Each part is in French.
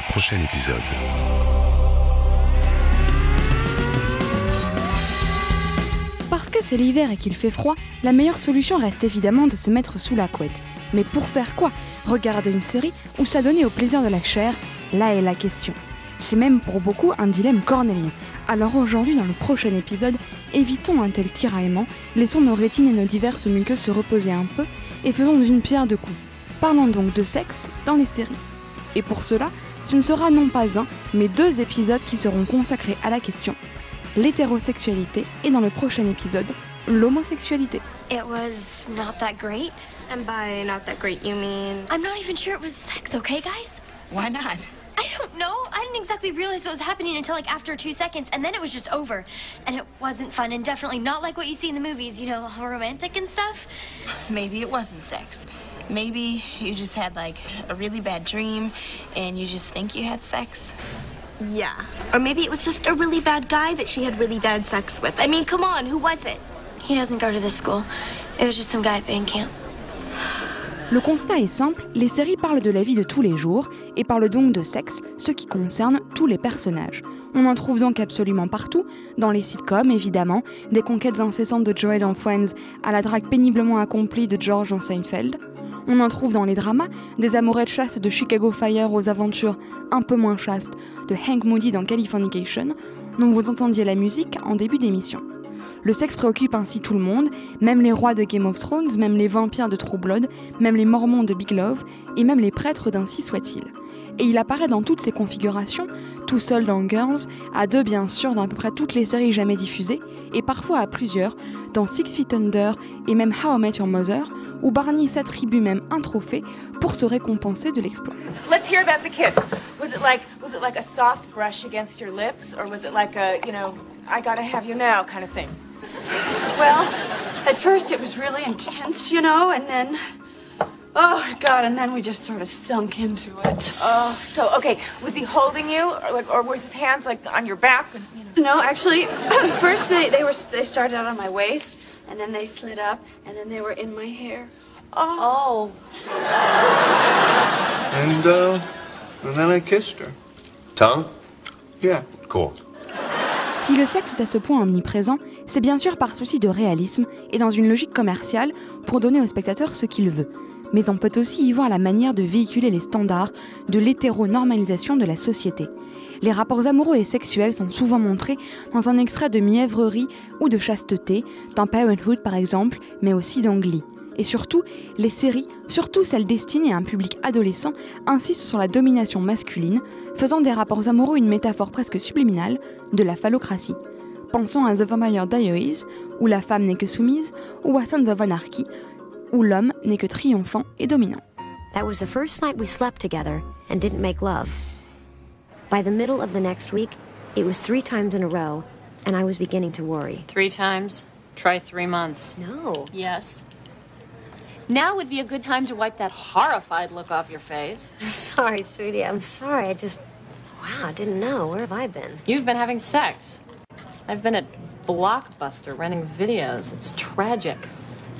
prochain épisode. Parce que c'est l'hiver et qu'il fait froid, la meilleure solution reste évidemment de se mettre sous la couette. Mais pour faire quoi? Regarder une série ou s'adonner au plaisir de la chair? Là est la question. C'est même pour beaucoup un dilemme cornélien. Alors aujourd'hui, dans le prochain épisode, évitons un tel tiraillement, laissons nos rétines et nos diverses muqueuses se reposer un peu et faisons d'une pierre deux coups. Parlons donc de sexe dans les séries. Et pour cela, ce ne sera non pas un, mais deux épisodes qui seront consacrés à la question l'hétérosexualité et dans le prochain épisode, l'homosexualité. It was not that great. And by not that great, you mean? I'm not even sure it was sex, okay, guys? Why not? I don't know. I didn't exactly realize what was happening until like after two seconds, and then it was just over. And it wasn't fun, and definitely not like what you see in the movies, you know, all romantic and stuff. Maybe it wasn't sex. Maybe you just had like a really bad dream and you just think you had sex. Yeah. Or maybe it was just a really bad guy that she had really bad sex with. I mean, come on, who was it? He doesn't go to this school. It was just some guy at band camp. Le constat est simple, les séries parlent de la vie de tous les jours et parlent donc de sexe, ce qui concerne tous les personnages. On en trouve donc absolument partout, dans les sitcoms évidemment, des conquêtes incessantes de Joey dans Friends à la drague péniblement accomplie de George dans Seinfeld. On en trouve dans les dramas, des amourettes chastes de Chicago Fire aux aventures un peu moins chastes de Hank Moody dans Californication, dont vous entendiez la musique en début d'émission. Le sexe préoccupe ainsi tout le monde, même les rois de Game of Thrones, même les vampires de True Blood, même les mormons de Big Love, et même les prêtres d'Ainsi soit-il. Et il apparaît dans toutes ses configurations, tout seul dans Girls, à deux bien sûr dans à peu près toutes les séries jamais diffusées, et parfois à plusieurs, dans Six Feet Under et même How I Met Your Mother, où Barney s'attribue même un trophée pour se récompenser de l'exploit. Let's hear about the kiss. Was it like was it like a soft brush against your lips, or was it like a you know I gotta have you now kind of thing? Well, at first it was really intense, you know, and then. Oh, God, and then we just sort of sunk into it. Oh, so okay, was he holding you, or, like, or was his hands like on your back? And, you know? No, actually, first they, they were they started out on my waist, and then they slid up, and then they were in my hair. Oh. And, uh, and then I kissed her. Tongue? Yeah. Cool. Si le sexe est à ce point omniprésent, c'est bien sûr par souci de réalisme et dans une logique commerciale pour donner au spectateur ce qu'il veut. Mais on peut aussi y voir la manière de véhiculer les standards de l'hétéronormalisation de la société. Les rapports amoureux et sexuels sont souvent montrés dans un extrait de mièvrerie ou de chasteté, dans Parenthood par exemple, mais aussi dans Glee. Et surtout, les séries, surtout celles destinées à un public adolescent, insistent sur la domination masculine, faisant des rapports amoureux une métaphore presque subliminale de la phallocratie. Pensons à The Vampire Diaries, où la femme n'est que soumise, ou à Sons of Anarchy, où l'homme n'est que triomphant et dominant. That was the first night we slept together and didn't make love. By the middle of the next week, it was three times in a row, and I was beginning to worry. Three times? Try three months. No. Yes. Now would be a good time to wipe that horrified look off your face. I'm sorry, sweetie. I'm sorry. I just. Wow, I didn't know. Where have I been? You've been having sex. I've been at Blockbuster renting videos. It's tragic.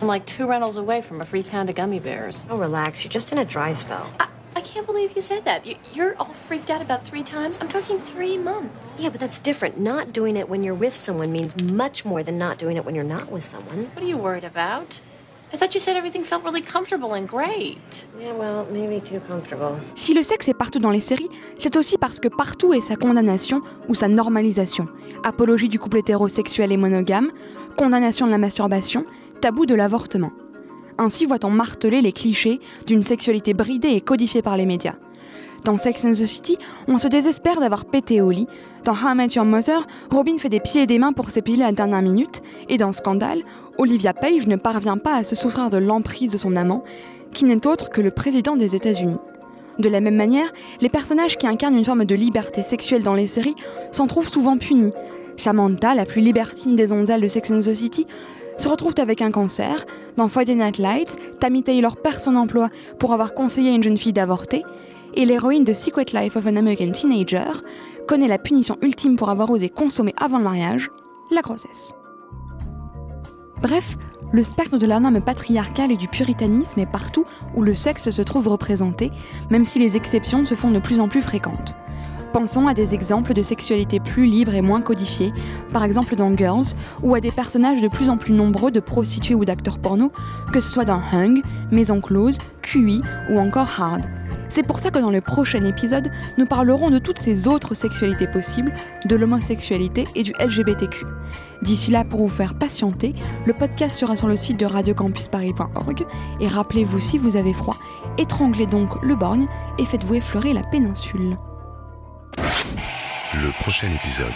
I'm like two rentals away from a free pound of gummy bears. Oh, relax. You're just in a dry spell. I, I can't believe you said that. You, you're all freaked out about three times. I'm talking three months. Yeah, but that's different. Not doing it when you're with someone means much more than not doing it when you're not with someone. What are you worried about? I thought you said everything felt really comfortable and great. Yeah, well, maybe too comfortable. Si le sexe est partout dans les séries, c'est aussi parce que partout est sa condamnation ou sa normalisation. Apologie du couple hétérosexuel et monogame, condamnation de la masturbation, tabou de l'avortement. Ainsi voit-on marteler les clichés d'une sexualité bridée et codifiée par les médias. Dans Sex and the City, on se désespère d'avoir pété au lit. Dans How I Met Your Mother, Robin fait des pieds et des mains pour s'épiler à la dernière minute. Et dans Scandale, Olivia Page ne parvient pas à se soustraire de l'emprise de son amant, qui n'est autre que le président des États-Unis. De la même manière, les personnages qui incarnent une forme de liberté sexuelle dans les séries s'en trouvent souvent punis. Samantha, la plus libertine des onzelles de Sex and the City, se retrouve avec un cancer. Dans Friday Night Lights, Tammy Taylor perd son emploi pour avoir conseillé une jeune fille d'avorter. Et l'héroïne de Secret Life of an American Teenager connaît la punition ultime pour avoir osé consommer avant le mariage, la grossesse. Bref, le spectre de la norme patriarcale et du puritanisme est partout où le sexe se trouve représenté, même si les exceptions se font de plus en plus fréquentes. Pensons à des exemples de sexualité plus libre et moins codifiée, par exemple dans Girls, ou à des personnages de plus en plus nombreux de prostituées ou d'acteurs porno, que ce soit dans Hung, Maison Close, QI ou encore Hard. C'est pour ça que dans le prochain épisode, nous parlerons de toutes ces autres sexualités possibles, de l'homosexualité et du LGBTQ. D'ici là, pour vous faire patienter, le podcast sera sur le site de radiocampusparis.org et rappelez-vous si vous avez froid, étranglez donc le borgne et faites-vous effleurer la péninsule. Le prochain épisode.